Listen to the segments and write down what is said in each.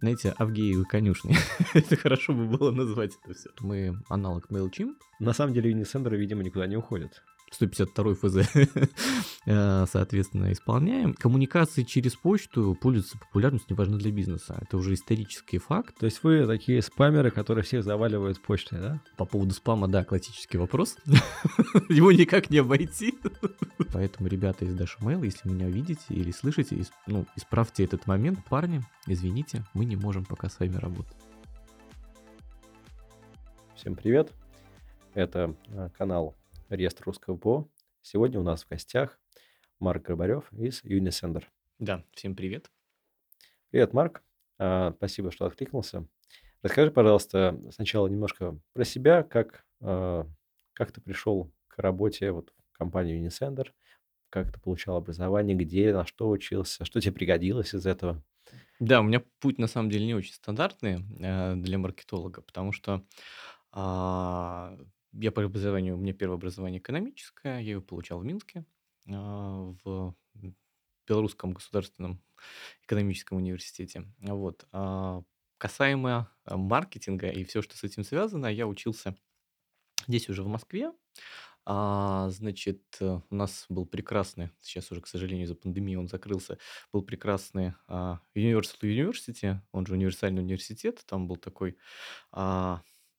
Знаете, Авгеевы конюшни. это хорошо бы было назвать это все. Мы аналог MailChimp. На самом деле Unisender, видимо, никуда не уходит. 152 ФЗ, э, соответственно, исполняем. Коммуникации через почту пользуются популярностью, неважно для бизнеса. Это уже исторический факт. То есть вы такие спамеры, которые всех заваливают почтой, да? По поводу спама, да, классический вопрос. Его никак не обойти. Поэтому, ребята из Dash Mail, если меня видите или слышите, ну, исправьте этот момент. Парни, извините, мы не можем пока с вами работать. Всем привет. Это э, канал реестр русского ПО. Сегодня у нас в гостях Марк Грабарев из Unisender. Да, всем привет. Привет, Марк. А, спасибо, что откликнулся. Расскажи, пожалуйста, сначала немножко про себя, как, а, как ты пришел к работе вот в компании Unisender, как ты получал образование, где, на что учился, что тебе пригодилось из этого? Да, у меня путь на самом деле не очень стандартный э, для маркетолога, потому что а, я по образованию, у меня первое образование экономическое, я его получал в Минске, а, в Белорусском государственном экономическом университете. Вот. А, касаемо а, маркетинга и все, что с этим связано, я учился здесь уже в Москве. Значит, у нас был прекрасный, сейчас уже, к сожалению, из-за пандемии он закрылся, был прекрасный Universal University, он же универсальный университет, там был такой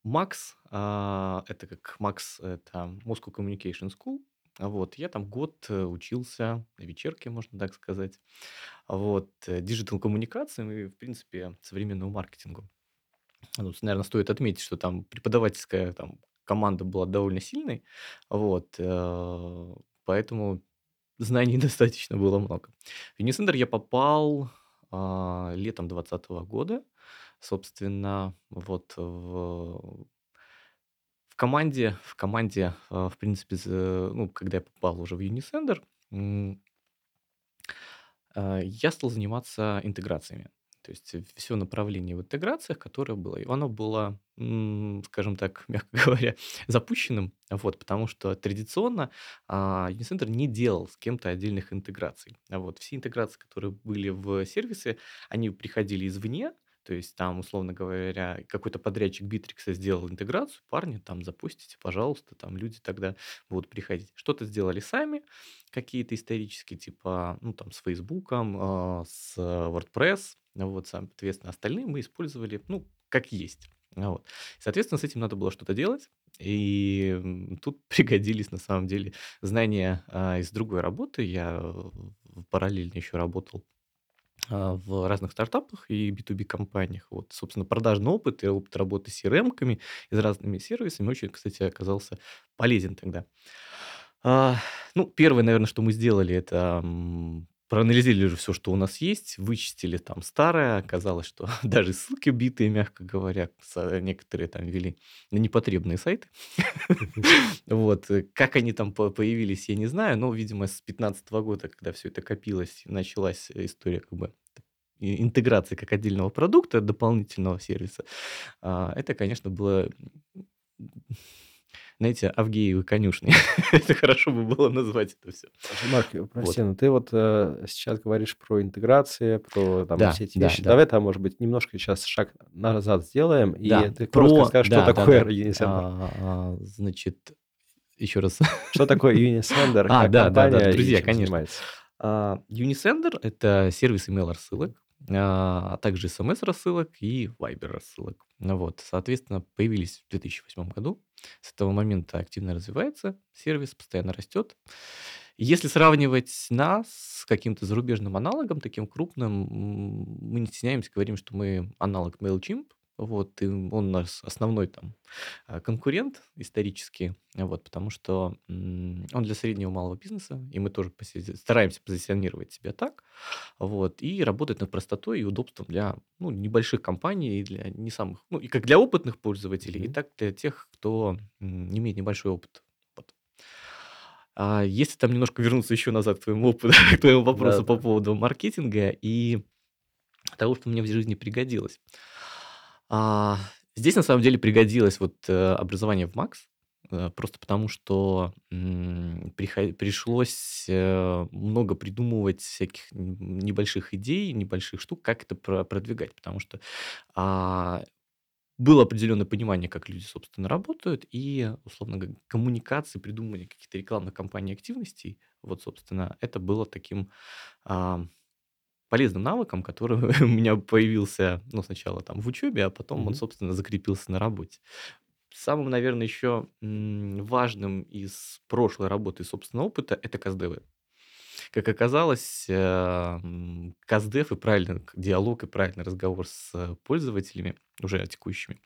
MACS, а, это как MACS, это Moscow Communication School. Вот, я там год э, учился на вечерке, можно так сказать. Вот, э, digital коммуникациям и, в принципе, современному маркетингу. Ну, наверное, стоит отметить, что там преподавательская там, команда была довольно сильной, вот, э, поэтому знаний достаточно было много. В Unisender я попал а, летом 2020 года, собственно, вот в, в команде, в команде, а, в принципе, ну, когда я попал уже в Unisender, а, я стал заниматься интеграциями. То есть все направление в интеграциях, которое было, оно было, скажем так, мягко говоря, запущенным, вот, потому что традиционно а, Unicenter не делал с кем-то отдельных интеграций. Вот, все интеграции, которые были в сервисе, они приходили извне, то есть там, условно говоря, какой-то подрядчик Битрикса сделал интеграцию, парни, там запустите, пожалуйста, там люди тогда будут приходить. Что-то сделали сами, какие-то исторические, типа, ну, там, с Фейсбуком, э, с WordPress, вот, соответственно, остальные мы использовали, ну, как есть. Вот. Соответственно, с этим надо было что-то делать. И тут пригодились, на самом деле, знания а, из другой работы. Я параллельно еще работал а, в разных стартапах и B2B компаниях. Вот, собственно, продажный опыт и опыт работы с CRM-ками и с разными сервисами очень, кстати, оказался полезен тогда. А, ну, первое, наверное, что мы сделали, это проанализировали все, что у нас есть, вычистили там старое, оказалось, что даже ссылки битые, мягко говоря, некоторые там вели на непотребные сайты. Вот. Как они там появились, я не знаю, но, видимо, с 2015 года, когда все это копилось, началась история как бы интеграции как отдельного продукта, дополнительного сервиса. А, это, конечно, было знаете, Авгеевы конюшни. это хорошо бы было назвать это все. Марк, прости, вот. но ты вот э, сейчас говоришь про интеграции, про там, да, все эти да, вещи. Да. Давай там, может быть, немножко сейчас шаг назад сделаем, да. и ты про... просто скажешь, да, что да, такое да. Unisender. А, а, значит, еще раз. что такое Unisender? А, да, да, да, друзья, конечно. Uh, Unisender — это сервис email-рассылок, а, а также смс-рассылок и Viber-рассылок. Ну вот, соответственно, появились в 2008 году. С этого момента активно развивается сервис, постоянно растет. Если сравнивать нас с каким-то зарубежным аналогом, таким крупным, мы не стесняемся, говорим, что мы аналог MailChimp, вот, и он у нас основной там а, конкурент исторический, вот, потому что он для среднего малого бизнеса, и мы тоже стараемся позиционировать себя так, вот, и работает над простотой и удобством для ну, небольших компаний и для не самых, ну, и как для опытных пользователей, mm-hmm. и так для тех, кто имеет небольшой опыт. Вот. А если там немножко вернуться еще назад к твоему опыту, к твоему вопросу да, по да. поводу маркетинга и того, что мне в жизни пригодилось. А, здесь на самом деле пригодилось вот э, образование в МАКС. э, просто потому что, пришлось, э, много придумывать всяких небольших идей, небольших штук, как это про продвигать. Потому что, а, было определенное понимание, как люди, собственно, работают, и, условно г коммуникации, придумывание каких-то рекламных кампаний, активностей, вот, собственно, это было таким, полезным навыком, который у меня появился, ну, сначала там в учебе, а потом он, Мгм. собственно, закрепился на работе. Самым, наверное, еще, важным из прошлой работы и собственного опыта- это КСДВ. Как оказалось, м, КСДФ и правильный диалог, и правильный разговор с пользователями, уже текущими,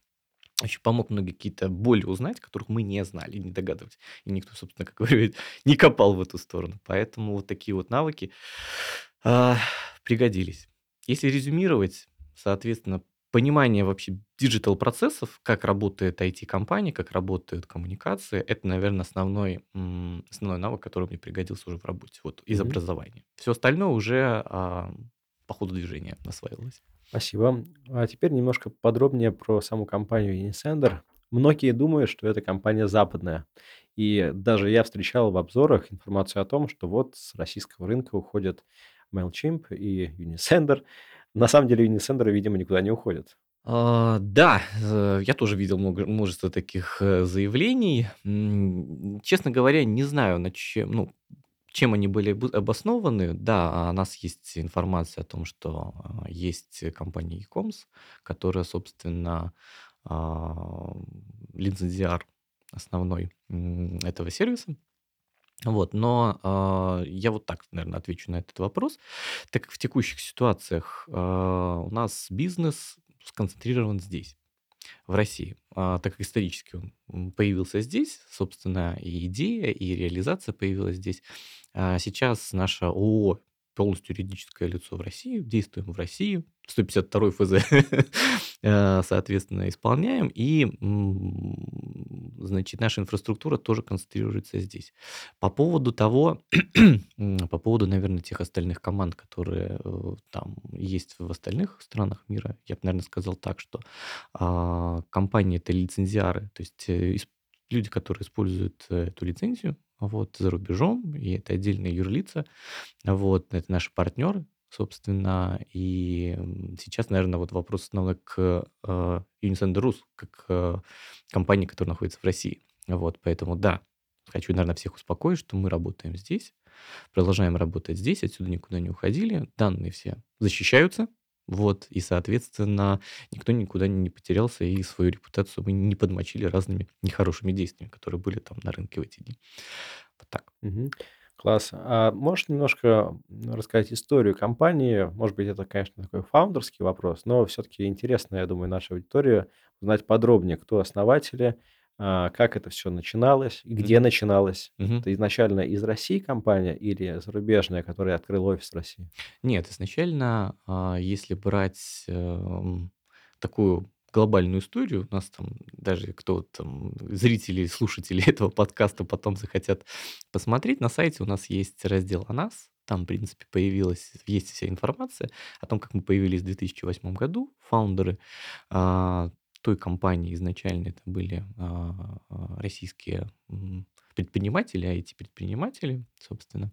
очень помог многие какие-то боли узнать, которых мы не знали, не догадывались. И никто, собственно, как говорит, не копал в эту сторону. Поэтому вот такие вот навыки, а, пригодились. Если резюмировать, соответственно, понимание вообще digital-процессов, как работает IT-компания, как работают коммуникации- это, наверно, основной, основной навык, который мне пригодился уже в работе, вот, из Мгм. образования. Всё остальное уже, а, по ходу движения осваивалось. Спасибо. А теперь немножко подробнее про саму компанию Unisender. Многие думают, что это компания западная. И даже я встречал в обзорах информацию о том, что вот с российского рынка уходят Mailchimp и Unisender. На самом деле Unisender, видимо, никуда не уходит. А, да, я тоже видел много множество таких, э, заявлений. Честно говоря, не знаю, над чем, ну, чем они были бы обоснованы. Да, о нас есть информация о том, что, а, есть компания E-comms, которая, собственно, а, лицензиар основной, этого сервиса. Вот, но, а, я вот так, наверно, отвечу на этот вопрос. Так как в текущих ситуациях, а, у нас бизнес сконцентрирован здесь, в России. А, так как исторически он, появился здесь, собственно, и идея, и реализация появилась здесь. А сейчас наше ООО полностью юридическое лицо в России, действуем в России, 152 ФЗ, а, соответственно, исполняем. И, значит, наша инфраструктура тоже концентрируется здесь. По поводу того, по поводу, наверно, тех остальных команд, которые, э, там есть в остальных странах мира, я б, наверно, сказал так, что, а, компании- это лицензиары, то есть, э, люди, которые используют эту лицензию, вот, за рубежом, и это отдельные юрлица. Вот, это наши партнеры, собственно. И, сейчас, наверно, вот вопрос основной к, а, Unisender Rus, как, а, компании, которая находится в России. Вот, поэтому да, хочу, наверно, всех успокоить, что мы работаем здесь, продолжаем работать здесь, отсюда никуда не уходили. Данные все защищаются, вот, и, соответственно, никто никуда не потерялся, и свою репутацию мы не подмочили разными нехорошими действиями, которые были там на рынке в эти дни. Вот так. Мгм. Класс. А можешь немножко, рассказать историю компании? Может быть, это, конечно, такой фаундерский вопрос, но всё-таки интересно, я думаю, нашей аудитории узнать подробнее, кто основатели, как это всё начиналось где начиналось. Мгм. Это изначально из России компания или зарубежная, которая открыла офис в России? Нет, изначально, а, если брать, эм, такую глобальную историю, у нас там даже кто там, зрители, слушатели этого подкаста потом захотят посмотреть, на сайте у нас есть раздел о нас. Там, в принципе, появилась есть вся информация о том, как мы появились в 2008 году. Фаундеры, а, той компании изначально это были, а, а, российские, предприниматели, IT-предприниматели, собственно.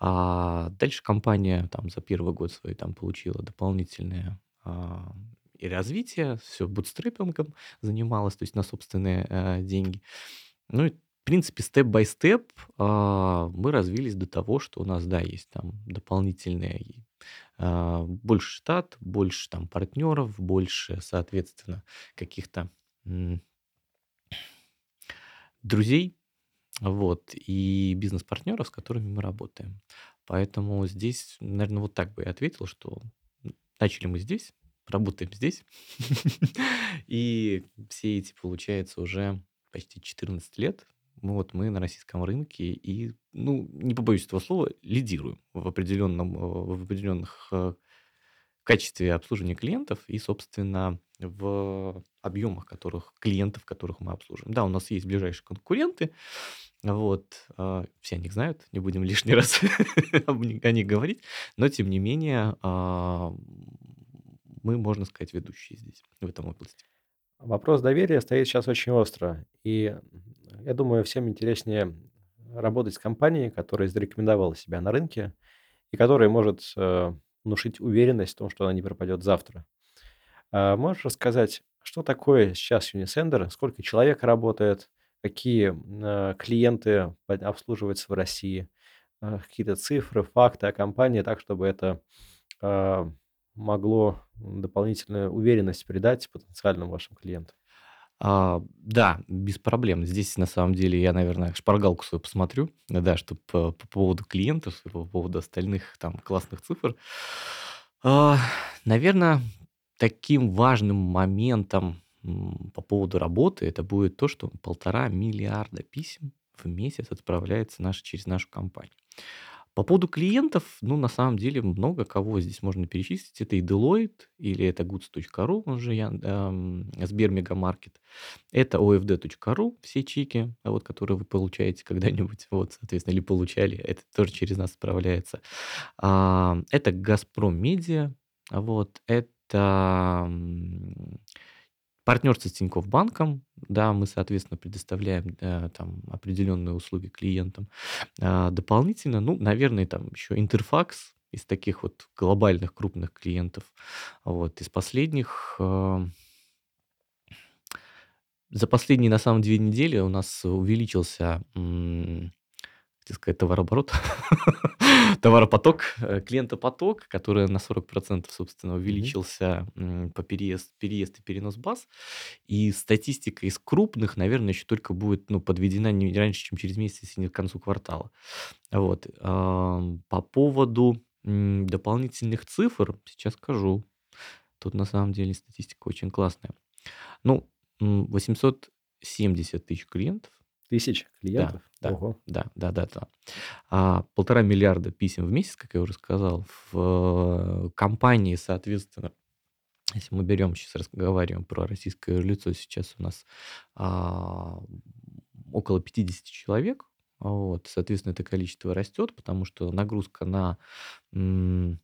А дальше компания там за 1 год свой там получила дополнительное, а, и развитие, всё бутстрепингом занималась, то есть на собственные, а, деньги. Ну и, в принципе, степ-бай-степ, а, мы развились до того, что у нас, да, есть там дополнительный, а, больше штат, больше там партнеров, больше, соответственно, каких-то, друзей, вот, и бизнес-партнеров, с которыми мы работаем. Поэтому здесь, наверно, вот так бы я ответил, что, начали мы здесь, работаем здесь. И все эти, получается, уже почти 14 лет, вот, мы на российском рынке и, ну, не побоюсь этого слова, лидируем в определенном, э, в определенных, э, качестве обслуживания клиентов и, собственно, в объемах, которых клиентов, которых мы обслуживаем. Да, у нас есть ближайшие конкуренты, вот, а, все о них знают, не будем лишний раз о них говорить, но тем не менее, а, мы, можно сказать, ведущие здесь, в этом области. Вопрос доверия стоит сейчас очень остро. И я думаю, всем интереснее работать с компанией, которая зарекомендовала себя на рынке и которая может э, внушить уверенность в том, что она не пропадет завтра. А можешь рассказать, что такое сейчас Unisender, сколько человек работает, какие э, клиенты обслуживаются в России, э, какие-то цифры, факты о компании, так, чтобы это э, могло дополнительную уверенность придать потенциальным вашим клиентам? А, да, без проблем. Здесь на самом деле я, наверное, шпаргалку свою посмотрю, да, чтобы по, по поводу клиентов, по поводу остальных там классных цифр. А, наверное, таким важным моментом по поводу работы это будет то, что полтора миллиарда писем в месяц отправляется наш, через нашу компанию. По поводу клиентов, ну, на самом деле, много кого здесь можно перечислить. Это и Deloitte, или это goods.ru, он же Ян- эм, Сбермегамаркет. Это ofd.ru, все чеки, а вот, которые вы получаете когда-нибудь, вот, соответственно, или получали, это тоже через нас отправляется. А, это Газпром Медиа, вот, это партнерство с Тинькофф Банком, да, мы, соответственно, предоставляем э, там определенные услуги клиентам. А, дополнительно, ну, наверное, там еще Интерфакс из таких вот глобальных крупных клиентов. Вот, из последних, э, за последние, на самом деле, две недели у нас увеличился м, хотел сказать товарооборот, товаропоток, э, клиентопоток, который на 40%, собственно, увеличился по переезд, переезд и перенос баз. И статистика из крупных, наверное, еще только будет ну, подведена не раньше, чем через месяц, если не к концу квартала. Вот. По поводу дополнительных цифр сейчас скажу. Тут на самом деле статистика очень классная. Ну, м, 870 тысяч клиентов. Тысяч Да, клиентов? да, Ого. да, да-да-да. А, 1,5 миллиарда писем в месяц, как я уже сказал. В э, компании, соответственно, если мы берем, сейчас разговариваем про российское лицо, сейчас у нас а, около 50 человек. Вот, соответственно, это количество растет, потому что нагрузка на м,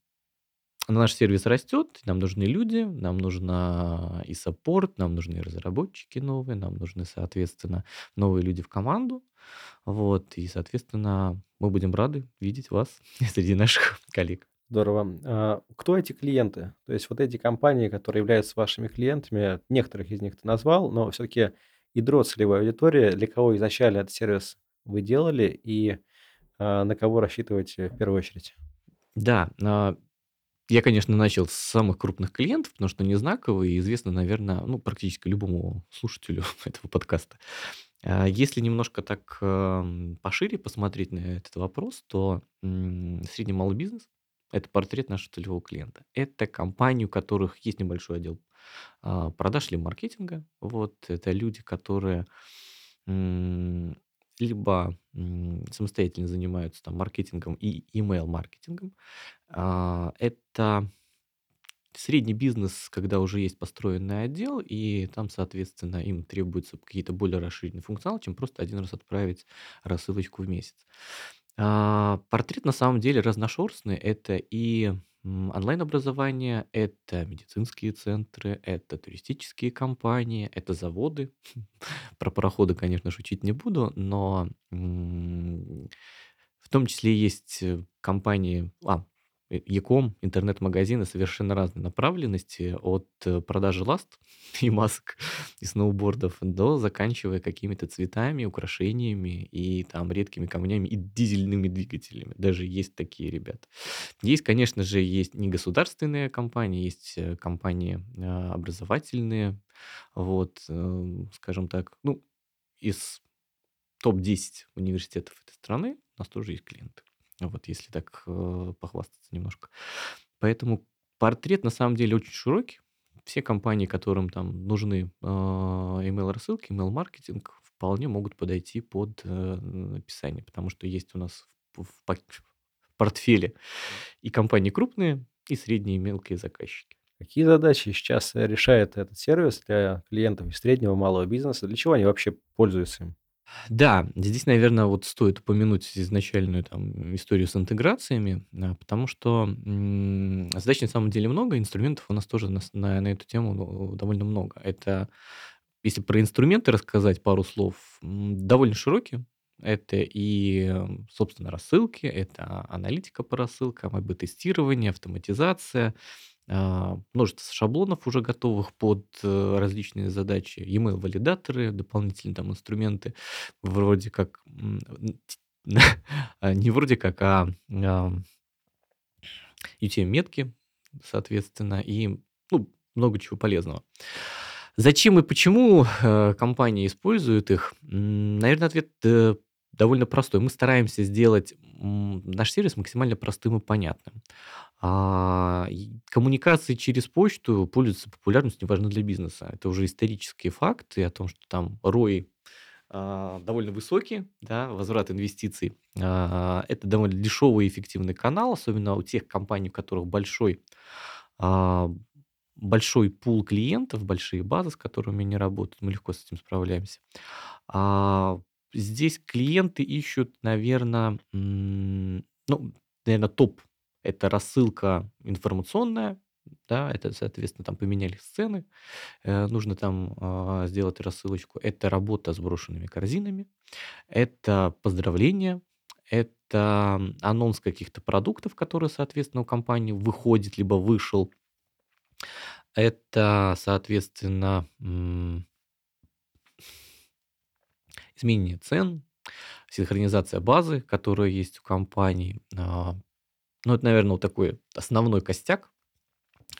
Наш сервис растет, нам нужны люди, нам нужна и саппорт, нам нужны разработчики новые, нам нужны, соответственно, новые люди в команду. Вот, и, соответственно, мы будем рады видеть вас среди наших коллег. Здорово. А кто эти клиенты? То есть вот эти компании, которые являются вашими клиентами, некоторых из них ты назвал, но все-таки ядро целевой аудитории, для кого изначально этот сервис вы делали и а, на кого рассчитываете в первую очередь? Да, а, я, конечно, начал с самых крупных клиентов, потому что они знаковые и известны, наверное, ну, практически любому слушателю этого подкаста. А, Если немножко так ам, пошире посмотреть на этот вопрос, то средний малый бизнес– это портрет нашего целевого клиента. Это компании, у которых есть небольшой отдел а, продаж или маркетинга. Вот это люди, которые либо самостоятельно занимаются там маркетингом и email-маркетингом. А, Это средний бизнес, когда уже есть построенный отдел, и там, соответственно, им требуются какие-то более расширенные функционалы, чем просто один раз отправить рассылочку в месяц. А, портрет на самом деле разношерстный. Это и онлайн-образование, это медицинские центры, это туристические компании, это заводы. Про пароходы, конечно, шутить не буду, но в том числе есть э, компании, а, Яком, интернет-магазины совершенно разной направленности, от э, продажи ласт и масок, и сноубордов до заканчивая какими-то цветами, украшениями и там редкими камнями и дизельными двигателями. Даже есть такие ребята. Есть, конечно же, есть негосударственные компании, есть э, компании а, образовательные, вот, эм, скажем так, ну, из топ-10 университетов этой страны у нас тоже есть клиенты. Вот, если так э, похвастаться немножко. Поэтому портрет на самом деле очень широкий. Все компании, которым там нужны э, email-рассылки, email-маркетинг, вполне могут подойти под э, описание, потому что есть у нас в, в в портфеле и компании крупные, и средние, и мелкие заказчики. Какие задачи сейчас решает этот сервис для клиентов из среднего и малого бизнеса? Для чего они вообще пользуются им? Да, здесь, наверно, вот стоит упомянуть изначальную там историю с интеграциями, а, потому что, м, задач на самом деле много, инструментов у нас тоже на на на эту тему, довольно много. Это если про инструменты рассказать пару слов, довольно широкие. Это и, м, собственно, рассылки, это аналитика по рассылкам, АБ-тестирование, автоматизация, множество шаблонов уже готовых под, э, различные задачи, e-mail-валидаторы, дополнительные там инструменты вроде как, а, не вроде как, а, ам UTM-метки, соответственно, и, ну, много чего полезного. Зачем и почему, э, компании используют их? М, наверно, ответ, э, довольно простой. Мы стараемся сделать, наш сервис максимально простым и понятным. А, коммуникации через почту пользуются популярностью, неважно для бизнеса. Это уже исторические факты о том, что там ROI, а, довольно высокий, да, возврат инвестиций. А, это довольно дешевый и эффективный канал, особенно у тех компаний, у которых большой, а, большой пул клиентов, большие базы, с которыми они работают. Мы легко с этим справляемся. Здесь клиенты ищут, наверно, м, ну, наверно, топ- это рассылка информационная, да, это, соответственно, там поменялись цены, э, нужно там, а, сделать рассылочку. Это работа с брошенными корзинами, это поздравления, это анонс каких-то продуктов, которые, соответственно, у компании выходит либо вышел. Это, соответственно, изменение цен, синхронизация базы, которая есть у компании. Ну, это, наверно, вот такой основной костяк,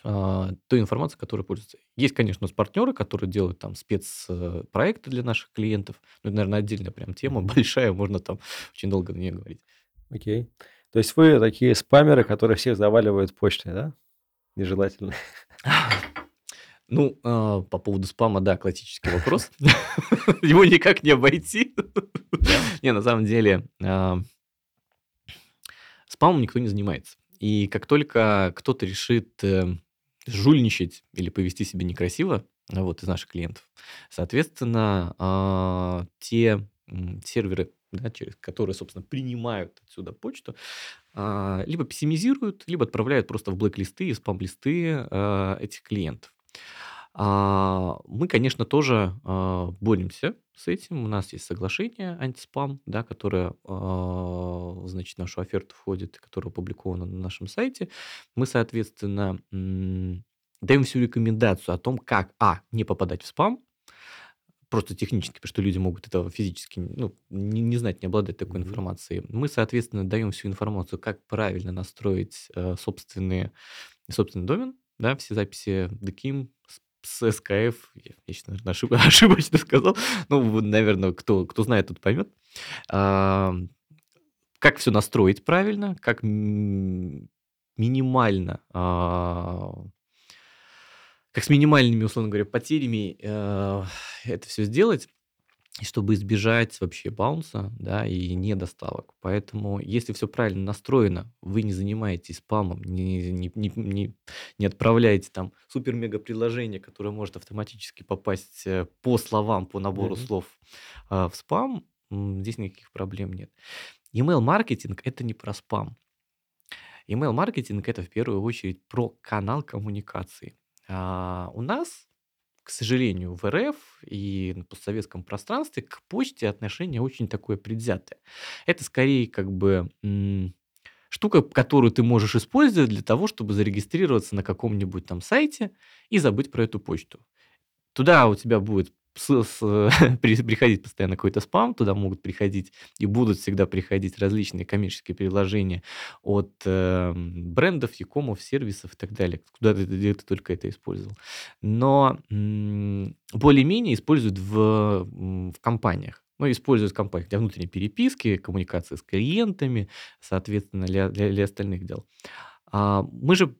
а, той информации, которой пользуются. Есть, конечно, у нас партнеры, которые делают там спец э, проекты для наших клиентов. Ну, это, наверно, отдельная прям тема большая, можно там очень долго на нее говорить. Окей. То есть вы такие спамеры, которые всех заваливают почтой, да? Нежелательно. Ну, а, по поводу спама, да, классический вопрос. Его никак не обойти. Не, на самом деле, а спамом никто не занимается. И как только кто-то решит, э, жульничать или повести себя некрасиво, вот, из наших клиентов, соответственно, а, те, серверы, да, через которые, собственно, принимают отсюда почту, а, либо пессимизируют, либо отправляют просто в блэк-листы и спам-листы, а, этих клиентов. А, мы, конечно, тоже, а, боремся с этим. У нас есть соглашение антиспам, да, которое, а, значит, в нашу оферту входит, которое опубликовано на нашем сайте. Мы, соответственно, м, даем всю рекомендацию о том, как: а, не попадать в спам, просто технически, потому что люди могут этого физически, ну, не не знать, не обладать такой информацией. Мы, соответственно, даем всю информацию, как правильно настроить, э, собственные собственный домен, да, все записи DKIM с с SKF. Я я щас, наверно, ошиб ошибочно сказал. Ну, вот, наверно, кто кто знает, тот поймет. Ам, как всё настроить правильно, как минимально, а как с минимальными, условно говоря, потерями, а, это всё сделать, чтобы избежать вообще баунса, да, и недоставок. Поэтому, если всё правильно настроено, вы не занимаетесь спамом, не не не не не отправляете там супер-мега-предложение, которое может автоматически попасть, э, по словам, по набору Мгм. слов, а, в спам, здесь никаких проблем нет. Имейл-маркетинг- это не про спам. Имейл-маркетинг- это в первую очередь про канал коммуникации. А, у нас, к сожалению, в РФ и на постсоветском пространстве к почте отношение очень такое предвзятое. Это скорее как бы, штука, которую ты можешь использовать для того, чтобы зарегистрироваться на каком-нибудь там сайте и забыть про эту почту. Туда у тебя будет с с при приходить постоянно какой-то спам, туда могут приходить и будут всегда приходить различные коммерческие предложения от, эм, брендов, якомов, сервисов и так далее, куда ты где ты только это использовал. Но, м, более-менее используют в, в компаниях. Ну, используют в компаниях для внутренней переписки, коммуникации с клиентами, соответственно, для для для остальных дел. А, мы же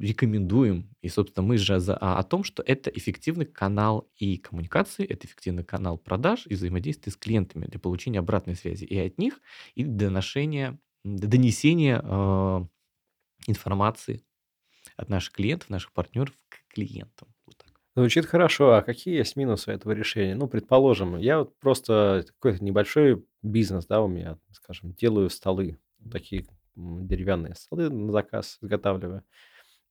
рекомендуем, и, собственно, мы же за о том, что это эффективный канал и коммуникации, это эффективный канал продаж и взаимодействия с клиентами для получения обратной связи и от них, и доношения донесения, а, информации от наших клиентов, наших партнеров к клиентам. Вот. Звучит хорошо. А какие есть минусы этого решения? Ну, предположим, я вот просто какой-то небольшой бизнес, да, у меня, скажем, делаю столы, такие деревянные столы на заказ изготавливаю.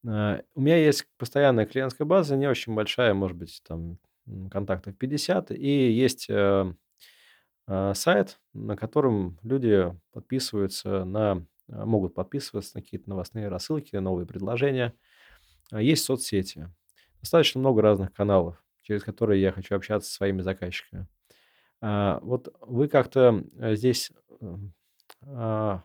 А, У меня есть постоянная клиентская база, не очень большая, может быть, там контактов 50, и есть э, э, сайт, на котором люди подписываются на, э, могут подписываться на какие-то новостные рассылки, новые предложения. А Есть соцсети. Достаточно много разных каналов, через которые я хочу общаться со своими заказчиками. А, вот вы как-то, э, здесь, а,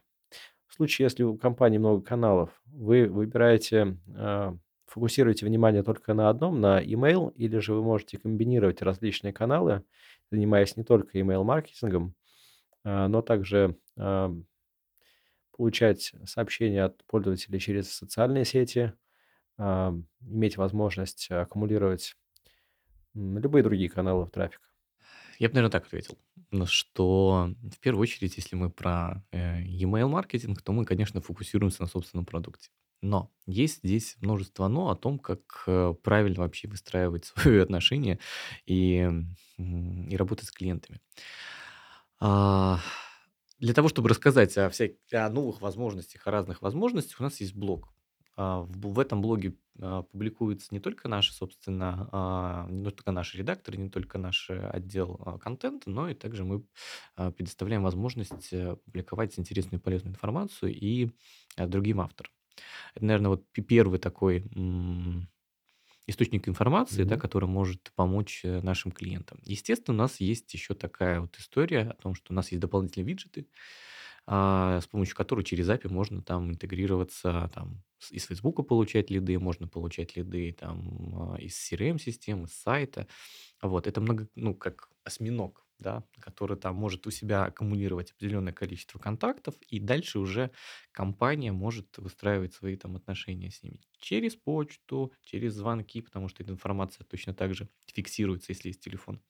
в случае, если у компании много каналов, вы выбираете, а, фокусируете внимание только на одном, на имейл, или же вы можете комбинировать различные каналы, занимаясь не только имейл-маркетингом, а, но также, а, получать сообщения от пользователей через социальные сети, иметь возможность аккумулировать любые другие каналы трафика. Я бы, наверное, так ответил, что в первую очередь, если мы про э, e-mail маркетинг, то мы, конечно, фокусируемся на собственном продукте. Но есть здесь множество «но» о том, как э, правильно вообще выстраивать свои отношения и, и работать с клиентами. А, для того, чтобы рассказать о, всяких, о новых возможностях, о разных возможностях, у нас есть блог. А, В, этом блоге а, публикуются не только наши, собственно, а, не только наши редакторы, не только наш э, отдел контента, но и также мы предоставляем возможность э, публиковать интересную и полезную информацию и а, другим авторам. Это, наверное, вот пе- первый такой источник информации, да, Мгм. который может помочь э, нашим клиентам. Естественно, у нас есть еще такая вот история о том, что у нас есть дополнительные виджеты, с помощью которых через API можно там интегрироваться, там, из Фейсбука получать лиды, можно получать лиды там а, из CRM-систем, из сайта. Вот, это много, ну, как осьминог, да, который там может у себя аккумулировать определенное количество контактов, и дальше уже компания может выстраивать свои там отношения с ними через почту, через звонки, потому что эта информация точно так же фиксируется, если есть телефон.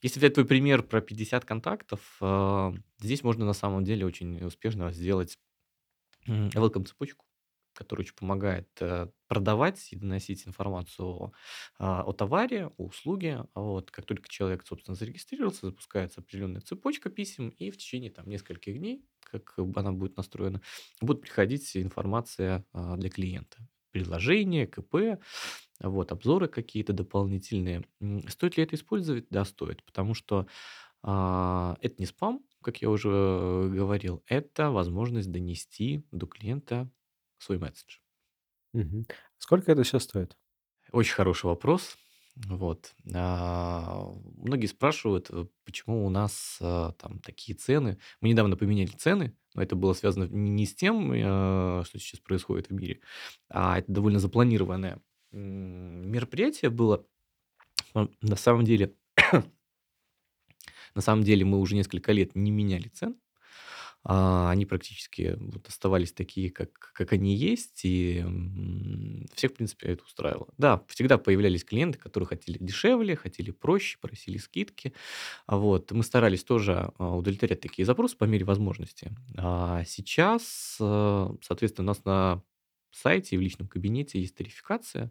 Если взять твой пример про 50 контактов, а, здесь можно на самом деле очень успешно сделать м, welcome-цепочку, которая очень помогает э, продавать и доносить информацию а, о товаре, о услуге. Вот, как только человек, собственно, зарегистрировался, запускается определенная цепочка писем, и в течение там, нескольких дней, как бы она будет настроена, будет приходить информация а, для клиента. Приложение, КП, вот, обзоры какие-то дополнительные. Стоит ли это использовать? Да, стоит, потому что а, это не спам, как я уже э, говорил, это возможность донести до клиента свой месседж. Мгм. Сколько это все стоит? Очень хороший вопрос. Вот. А, Многие спрашивают, э, почему у нас а, там такие цены. Мы недавно поменяли цены, но это было связано не с тем, э, что сейчас происходит в мире, а это довольно запланированное мероприятие было. А, На самом деле, на самом деле мы уже несколько лет не меняли цен. А, они практически вот оставались такие, как как они есть, и, всех, в принципе, это устраивало. Да, всегда появлялись клиенты, которые хотели дешевле, хотели проще, просили скидки. А, вот. Мы старались тоже, а, удовлетворять такие запросы по мере возможности. А сейчас, э, соответственно, у нас на сайте и в личном кабинете есть тарификация.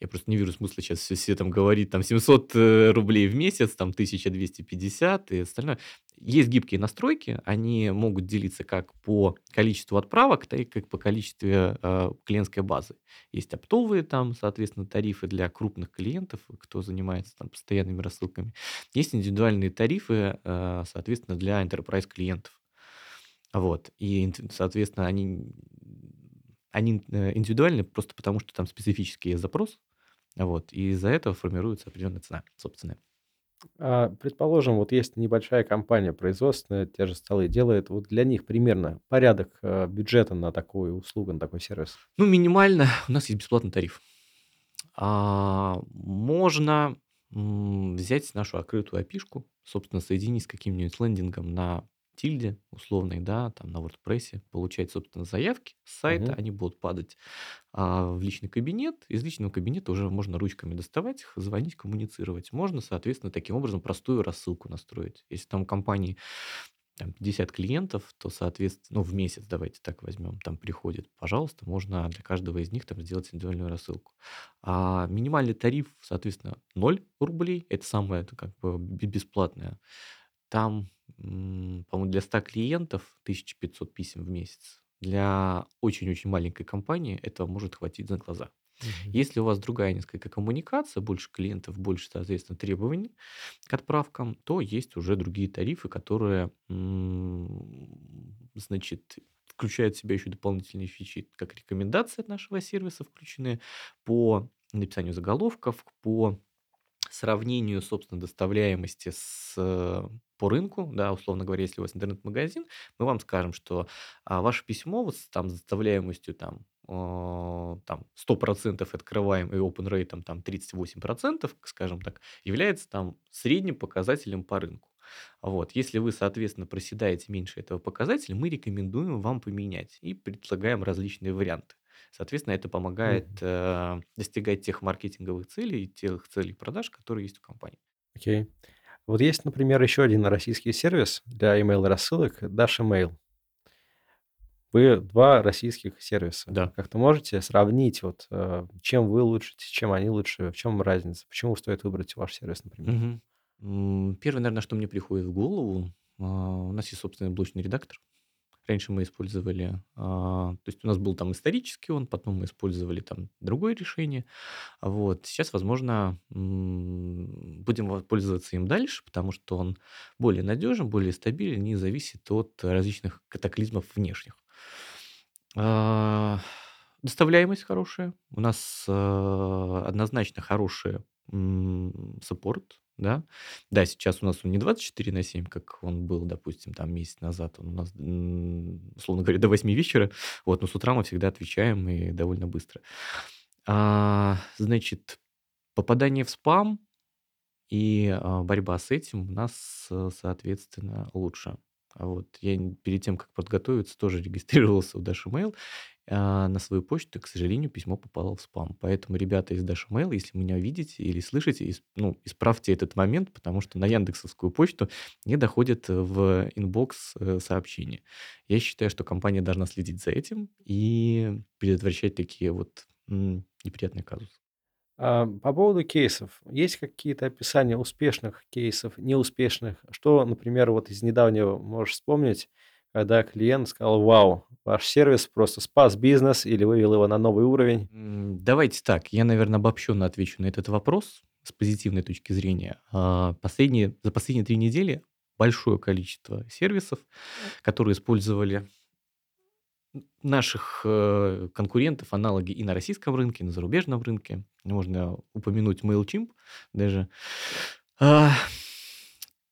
Я просто не вижу смысла сейчас все, все там говорить, там 700 э, рублей в месяц, там 1250 и остальное. Есть гибкие настройки, они могут делиться как по количеству отправок, так и как по количеству э, клиентской базы. Есть оптовые там, соответственно, тарифы для крупных клиентов, кто занимается там постоянными рассылками. Есть индивидуальные тарифы, э, соответственно, для enterprise клиентов. Вот. И, соответственно, они, они э, индивидуальны просто потому, что там специфический запрос, вот, и из-за этого формируется определенная цена собственная. А, предположим, вот есть небольшая компания производственная, те же столы делает. Вот для них примерно порядок, э, бюджета на такую услугу, на такой сервис. Ну, минимально у нас есть бесплатный тариф. А, можно м, взять нашу открытую опишку, собственно, соединить с каким-нибудь лендингом на тильде условной, да, там на WordPress, получать, собственно, заявки с сайта, Мгм. они будут падать а, в личный кабинет. Из личного кабинета уже можно ручками доставать их, звонить, коммуницировать. Можно, соответственно, таким образом простую рассылку настроить. Если там компании там 50 клиентов, то, соответственно, ну, в месяц, давайте так возьмем, там приходит, пожалуйста, можно для каждого из них там сделать индивидуальную рассылку. А минимальный тариф, соответственно, 0 рублей, это самое, это как бы бе- бесплатное. Там, по-моему, для 100 клиентов 1500 писем в месяц. Для очень-очень маленькой компании этого может хватить за глаза. Мгм. Если у вас другая несколько коммуникация, больше клиентов, больше, соответственно, требований к отправкам, то есть уже другие тарифы, которые, значит, включают в себя еще дополнительные фичи, как рекомендации от нашего сервиса включены по написанию заголовков, по сравнению, собственно, доставляемости с, э, по рынку, да, условно говоря, если у вас интернет-магазин, мы вам скажем, что а, ваше письмо вот с, там, с доставляемостью там, э, там 100% открываем и open rate там 38%, скажем так, является там средним показателем по рынку. Вот. Если вы, соответственно, проседаете меньше этого показателя, мы рекомендуем вам поменять и предлагаем различные варианты. Соответственно, это помогает Мгм. э, достигать тех маркетинговых целей и тех целей продаж, которые есть у компании. Окей. Вот есть, например, еще один российский сервис для email-рассылок Dasha Mail. Вы 2 российских сервиса. Да. Как-то можете сравнить, вот, э, чем вы лучше, чем они лучше, в чем разница? Почему стоит выбрать ваш сервис, например? М, Первое, наверное, что мне приходит в голову, а, у нас есть собственный блочный редактор. Раньше мы использовали, а, то есть у нас был там исторический он, потом мы использовали там другое решение. Вот. Сейчас, возможно, будем пользоваться им дальше, потому что он более надежен, более стабилен, не зависит от различных катаклизмов внешних. А, Доставляемость хорошая. У нас а, однозначно хороший м, саппорт, да. Да, сейчас у нас он не 24 на 7, как он был, допустим, там месяц назад. Он у нас, условно говоря, до 8 вечера. Вот, но с утра мы всегда отвечаем и довольно быстро. А, значит, попадание в спам и а, борьба с этим у нас, э, соответственно, лучше. А вот я перед тем, как подготовиться, тоже регистрировался в DashaMail. А, на свою почту, к сожалению, письмо попало в спам. Поэтому, ребята из DashaMail, если меня видите или слышите, ну, исправьте этот момент, потому что на яндексовскую почту не доходят э, в inbox э, сообщения. Я считаю, что компания должна следить за этим и предотвращать такие вот неприятные казусы. А, по поводу кейсов. Есть какие-то описания успешных кейсов, неуспешных? Что, например, вот из недавнего можешь вспомнить, когда клиент сказал: "Вау, ваш сервис просто спас бизнес или вывел его на новый уровень"? Давайте так, я, наверное, обобщенно отвечу на этот вопрос с позитивной точки зрения. А, Последние, за последние три недели большое количество сервисов, которые использовали наших э, конкурентов, аналоги и на российском рынке, и на зарубежном рынке. Можно упомянуть MailChimp даже. А,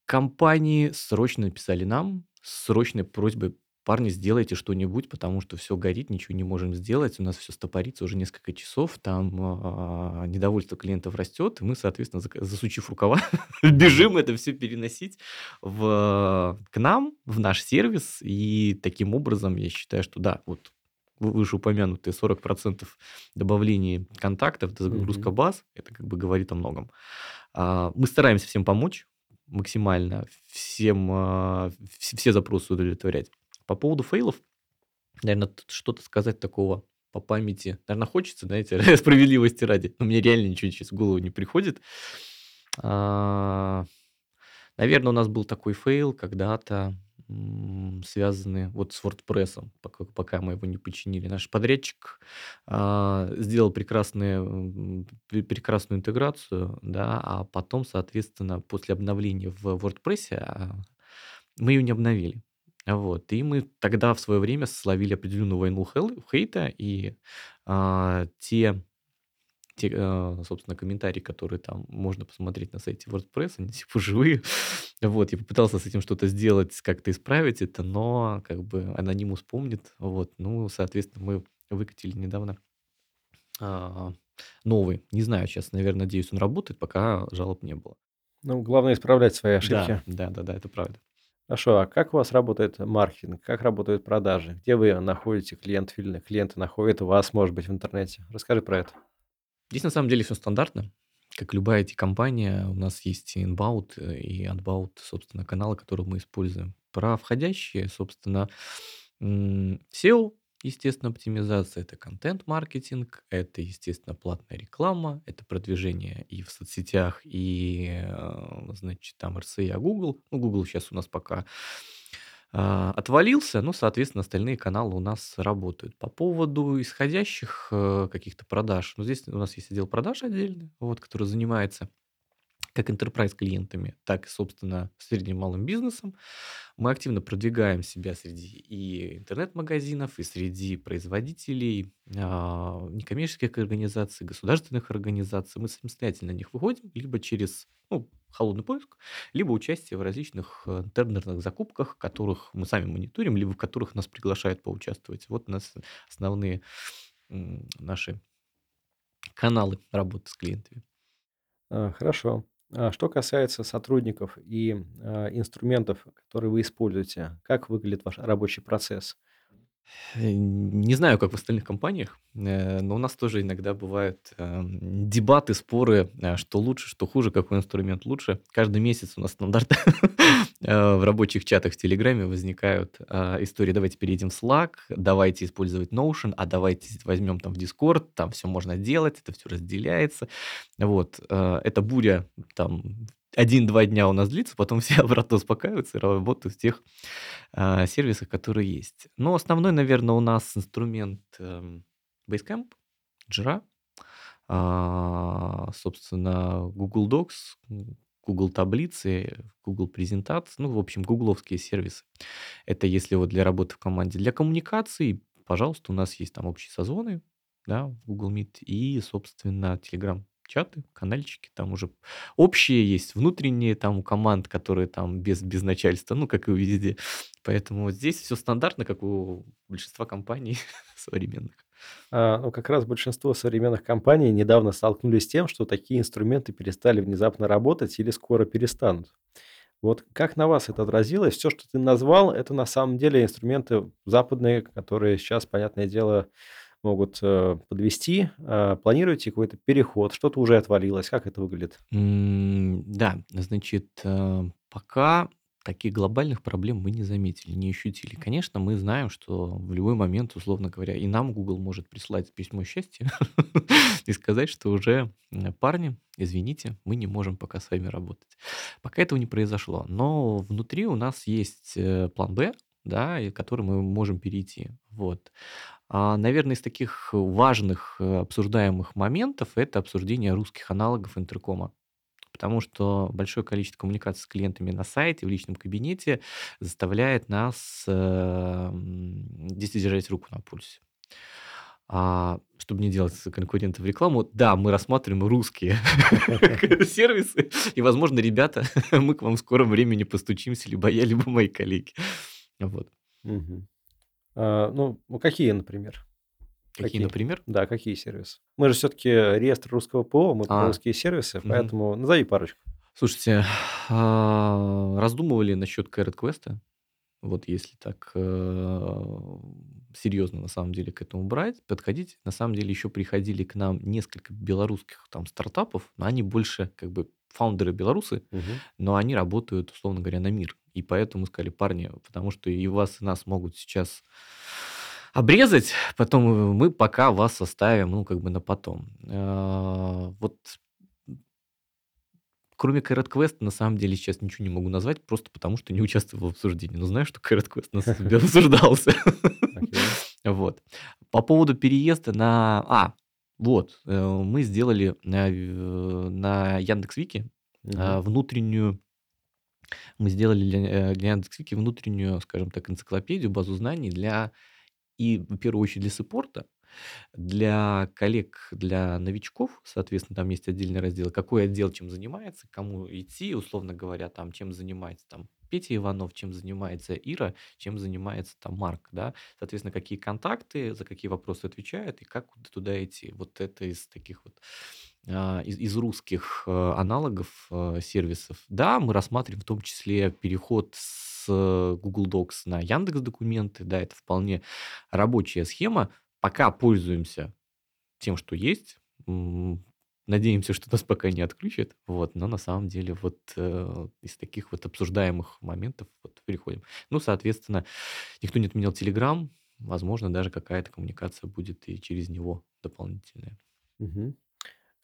компании срочно написали нам с срочной просьбой, парни, сделайте что-нибудь, потому что все горит, ничего не можем сделать, у нас все стопорится уже несколько часов, там а, недовольство клиентов растет, и мы, соответственно, засучив рукава, бежим это все переносить в, к нам, в наш сервис, и таким образом я считаю, что да, вот вы- вышеупомянутые 40% добавления контактов, загрузка баз, это как бы говорит о многом. А, Мы стараемся всем помочь максимально, всем, а, вс- все запросы удовлетворять. По поводу фейлов, наверное, что-то сказать такого по памяти, наверное, хочется, знаете, справедливости ради, но мне реально ничего сейчас в голову не приходит. А, Наверное, у нас был такой fail когда-то, м, связанный вот с WordPress, пока, пока мы его не починили. Наш подрядчик а, сделал прекрасные, м, пре- прекрасную интеграцию, да, а потом, соответственно, после обновления в WordPress а, мы ее не обновили. Вот. И мы тогда в свое время словили определенную войну хейта, и а, те те, э, собственно, комментарии, которые там можно посмотреть на сайте WordPress, они типа живые. Вот, я попытался с этим что-то сделать, как-то исправить это, но как бы анонимус помнит. Вот, ну, соответственно, мы выкатили недавно а, новый. Не знаю сейчас, наверное, надеюсь, он работает, пока жалоб не было. Ну, главное исправлять свои Да, ошибки. да, да, да, это правда. Хорошо, а как у вас работает маркетинг? Как работают продажи? Где вы находите клиентов или клиенты находят вас, может быть, в интернете? Расскажи про это. Здесь на самом деле все стандартно. Как любая IT-компания, у нас есть inbound, и outbound, собственно, каналы, которые мы используем. Про входящие, собственно, SEO, естественно, оптимизация, это контент-маркетинг, это, естественно, платная реклама, это продвижение и в соцсетях, и, э, значит, там RSA, Google. Ну, Google сейчас у нас пока отвалился, ну, соответственно, остальные каналы у нас работают. По поводу исходящих э, каких-то продаж, ну, здесь у нас есть отдел продаж отдельный, вот, который занимается как enterprise клиентами, так и, собственно, средним и малым бизнесом. Мы активно продвигаем себя среди и интернет-магазинов, и среди производителей, а, некоммерческих организаций, государственных организаций. Мы самостоятельно на них выходим, либо через ну, холодный поиск, либо участие в различных э, тендерных закупках, которых мы сами мониторим, либо в которых нас приглашают поучаствовать. Вот у нас основные наши каналы работы с клиентами. А, хорошо. А что касается сотрудников и, а, инструментов, которые вы используете, как выглядит ваш рабочий процесс? Э, не знаю, как в остальных компаниях, э, но у нас тоже иногда бывают эм, дебаты, споры, э, что лучше, что хуже, какой инструмент лучше. Каждый месяц у нас стандарт в рабочих чатах в Телеграме возникают истории, давайте перейдем в Slack, давайте использовать Notion, а давайте возьмем там в Discord, там все можно делать, это все разделяется. Вот, это буря там один-два дня у нас длится, потом все обратно успокаиваются и работают в тех а, сервисах, которые есть. Но основной, наверное, у нас инструмент эм, Basecamp, Jira, а, собственно, Google Docs, Google таблицы, Google презентации, ну, в общем, гугловские сервисы. Это если вот для работы в команде. Для коммуникаций, пожалуйста, у нас есть там общие созвоны, да, Google Meet и, собственно, Telegram чаты, канальчики, там уже общие есть, внутренние там у команд, которые там без, без начальства, ну, как и везде. Поэтому здесь все стандартно, как у большинства компаний современных. А, ну, как раз большинство современных компаний недавно столкнулись с тем, что такие инструменты перестали внезапно работать или скоро перестанут. Вот как на вас это отразилось? Все, что ты назвал, это на самом деле инструменты западные, которые сейчас, понятное дело, могут э, подвести. Э, планируете какой-то переход? Что-то уже отвалилось? Как это выглядит? Да, значит, э, пока таких глобальных проблем мы не заметили, не ощутили. Конечно, мы знаем, что в любой момент, условно говоря, и нам Google может прислать письмо счастья и сказать, что уже парни, извините, мы не можем пока с вами работать. Пока этого не произошло. Но внутри у нас есть план Б, да, и который мы можем перейти. Вот. А, наверное, из таких важных э, обсуждаемых моментов это обсуждение русских аналогов интеркома. Потому что большое количество коммуникаций с клиентами на сайте, в личном кабинете заставляет нас э, действительно держать руку на пульсе. А, чтобы не делать конкурентов рекламу, да, мы рассматриваем русские сервисы, и, возможно, ребята, мы к вам в скором времени постучимся, либо я, либо мои коллеги. Вот. Мгм. А, ну, ну, какие, например? Какие, Какие? например? Да, какие сервисы? Мы же все-таки реестр русского ПО, мы А, русские сервисы, поэтому назови парочку. Слушайте, а, раздумывали насчет Carrot Quest. Вот если так э, серьезно на самом деле к этому брать, подходить, на самом деле еще приходили к нам несколько белорусских там стартапов, но они больше как бы фаундеры белорусы, Мгм. но они работают, условно говоря, на мир. И поэтому сказали, парни, потому что и вас, и нас могут сейчас обрезать, потом мы пока вас оставим, ну, как бы на потом. А, вот кроме Carrot Quest, на самом деле сейчас ничего не могу назвать, просто потому что не участвовал в обсуждении. Но знаю, что Carrot Quest на самом деле обсуждался. Вот. По поводу переезда на... А, вот, э, мы сделали на, на Яндекс.Вики а, внутреннюю мы сделали для, э, для Яндекс.Вики внутреннюю, скажем так, энциклопедию, базу знаний для, и в первую очередь для саппорта, для коллег, для новичков, соответственно, там есть отдельный раздел, какой отдел чем занимается, кому идти, условно говоря, там, чем занимается там Петя Иванов, чем занимается Ира, чем занимается там Марк, да, соответственно, какие контакты, за какие вопросы отвечают и как туда идти. Вот это из таких вот из, из русских э, аналогов э, сервисов. Да, мы рассматриваем в том числе переход с Google Docs на Яндекс Документы. Да, это вполне рабочая схема. Пока пользуемся тем, что есть. На Надеемся, что нас пока не отключат. Вот, но на самом деле вот э, из таких вот обсуждаемых моментов вот переходим. Ну, соответственно, никто не отменял Telegram. Возможно, даже какая-то коммуникация будет и через него дополнительная. Мгм.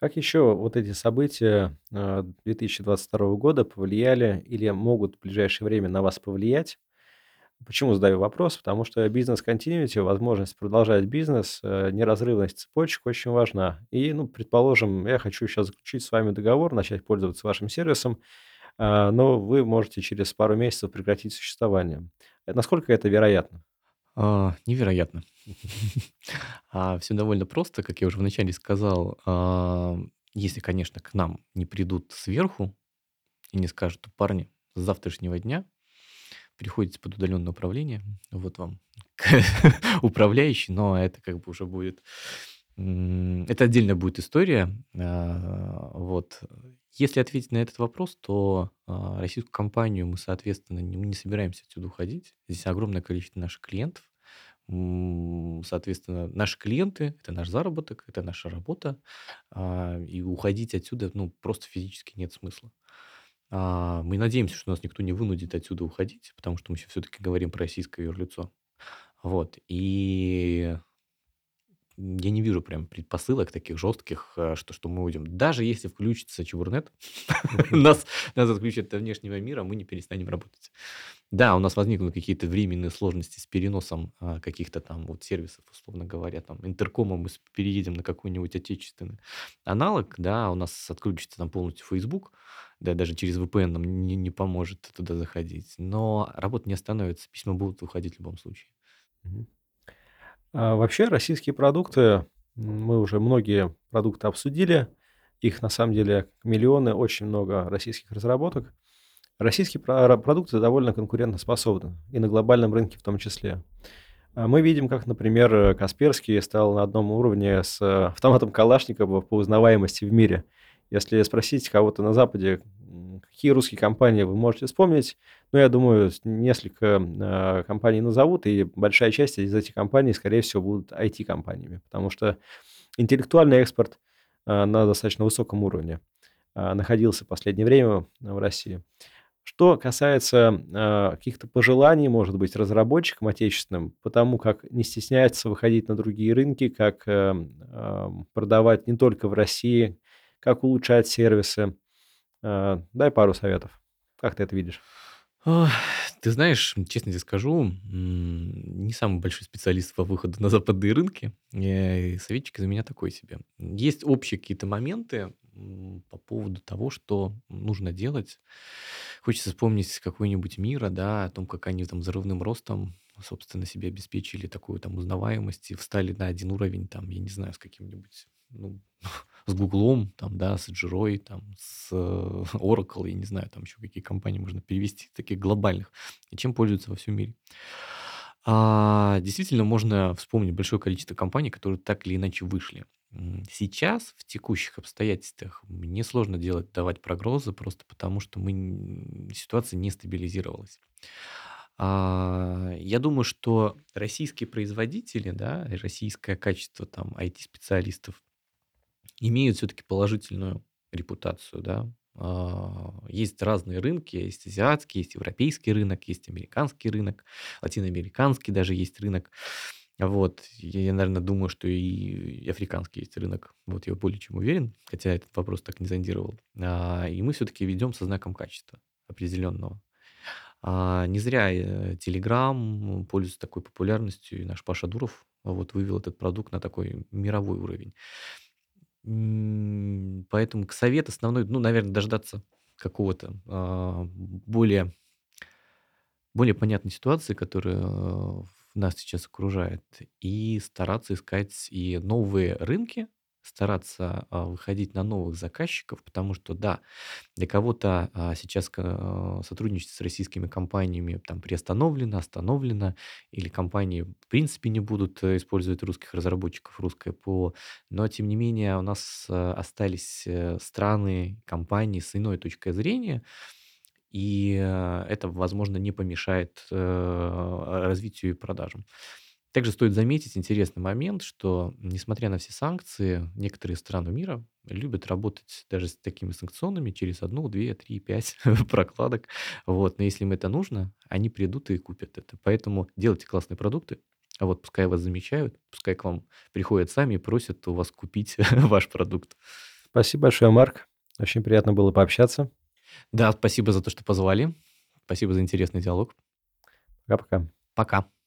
Как еще вот эти события э, 2022 года повлияли или могут в ближайшее время на вас повлиять? Почему задаю вопрос? Потому что бизнес-континьюти, возможность продолжать бизнес, э, неразрывность цепочек очень важна. И, ну, предположим, я хочу сейчас заключить с вами договор, начать пользоваться вашим сервисом, а, но вы можете через пару месяцев прекратить существование. Э, Насколько это вероятно? А, невероятно. А, все довольно просто, как я уже вначале сказал. А, если, конечно, к нам не придут сверху и не скажут: "Парни, с завтрашнего дня переходите под удаленное управление, вот вам управляющий", но это как бы уже будет, это отдельная будет история. Вот. Если ответить на этот вопрос, то, российскую компанию мы, соответственно, не мы не собираемся отсюда уходить. Здесь огромное количество наших клиентов. Соответственно, наши клиенты- это наш заработок, это наша работа, а, и уходить отсюда, ну, просто физически нет смысла. А, мы надеемся, что нас никто не вынудит отсюда уходить, потому что мы все-таки говорим про российское юрлицо. Вот. И я не вижу прям предпосылок таких жестких, э, что, что мы уйдем. Даже если включится Чебурнет, нас, нас отключат от внешнего мира, мы не перестанем работать. Да, у нас возникнут какие-то временные сложности с переносом а, каких-то там вот сервисов, условно говоря, там интеркома мы переедем на какой-нибудь отечественный аналог, да, у нас отключится там полностью Facebook, да, даже через VPN нам не, не поможет туда заходить. Но работа не остановится, письма будут выходить в любом случае. Мгм. А, вообще российские продукты, мы уже многие продукты обсудили. Их на самом деле миллионы, очень много российских разработок. Российские про- продукты довольно конкурентоспособны, и на глобальном рынке в том числе. А Мы видим, как, например, Касперский стал на одном уровне с э, автоматом Калашникова по узнаваемости в мире. Если спросить кого-то на Западе, какие русские компании вы можете вспомнить, ну, я думаю, несколько э, компаний назовут, и большая часть из этих компаний, скорее всего, будут IT-компаниями, потому что интеллектуальный экспорт э, на достаточно высоком уровне э, находился в последнее время в России. Что касается э, каких-то пожеланий, может быть, разработчикам отечественным, потому как не стесняется выходить на другие рынки, как э, э, продавать не только в России, как улучшать сервисы. Э, дай пару советов. Как ты это видишь? Ты знаешь, честно тебе скажу, не самый большой специалист по выходу на западные рынки. Э, Советчик из меня такой себе. Есть общие какие-то моменты по поводу того, что нужно делать. Хочется вспомнить какой-нибудь мира, да, о том, как они там взрывным ростом, собственно, себе обеспечили такую там узнаваемость и встали на один уровень, там, я не знаю, с каким-нибудь, ну, с Гуглом, там, да, с Jira, там, с э, Oracle, я не знаю, там еще какие компании можно перевести, таких глобальных, и чем пользуются во всем мире. А, действительно, можно вспомнить большое количество компаний, которые так или иначе вышли. Сейчас, в текущих обстоятельствах, мне сложно делать, давать прогнозы, просто потому что мы, ситуация не стабилизировалась. А, Я думаю, что российские производители, да, российское качество там IT-специалистов имеют все-таки положительную репутацию, да. А, Есть разные рынки, есть азиатский, есть европейский рынок, есть американский рынок, латиноамериканский даже есть рынок. Вот, я, я, наверное, думаю, что и, африканский есть рынок. Вот я более чем уверен, хотя этот вопрос так не зондировал. А, и мы все-таки ведем со знаком качества определенного. А, не зря э, Telegram пользуется такой популярностью, и наш Паша Дуров вот вывел этот продукт на такой мировой уровень. Поэтому к совет основной, ну, наверное, дождаться какого-то а, более, более понятной ситуации, которая э, нас сейчас окружает, и стараться искать и новые рынки, стараться а, выходить на новых заказчиков, потому что, да, для кого-то а, сейчас ка- сотрудничество с российскими компаниями там приостановлено, остановлено, или компании в принципе не будут э, использовать русских разработчиков, русское ПО, но тем не менее у нас остались э, страны, компании с иной точкой зрения, и э, это, возможно, не помешает развитию и продажам. Также стоит заметить интересный момент, что, несмотря на все санкции, некоторые страны мира любят работать даже с такими санкционными через 1, 2, 3, 5 прокладок. Вот. Но если им это нужно, они придут и купят это. Поэтому делайте классные продукты, а вот пускай вас замечают, пускай к вам приходят сами и просят у вас купить ваш продукт. Спасибо большое, Марк. Очень приятно было пообщаться. Да, спасибо за то, что позвали. Спасибо за интересный диалог. Пока-пока. Пока.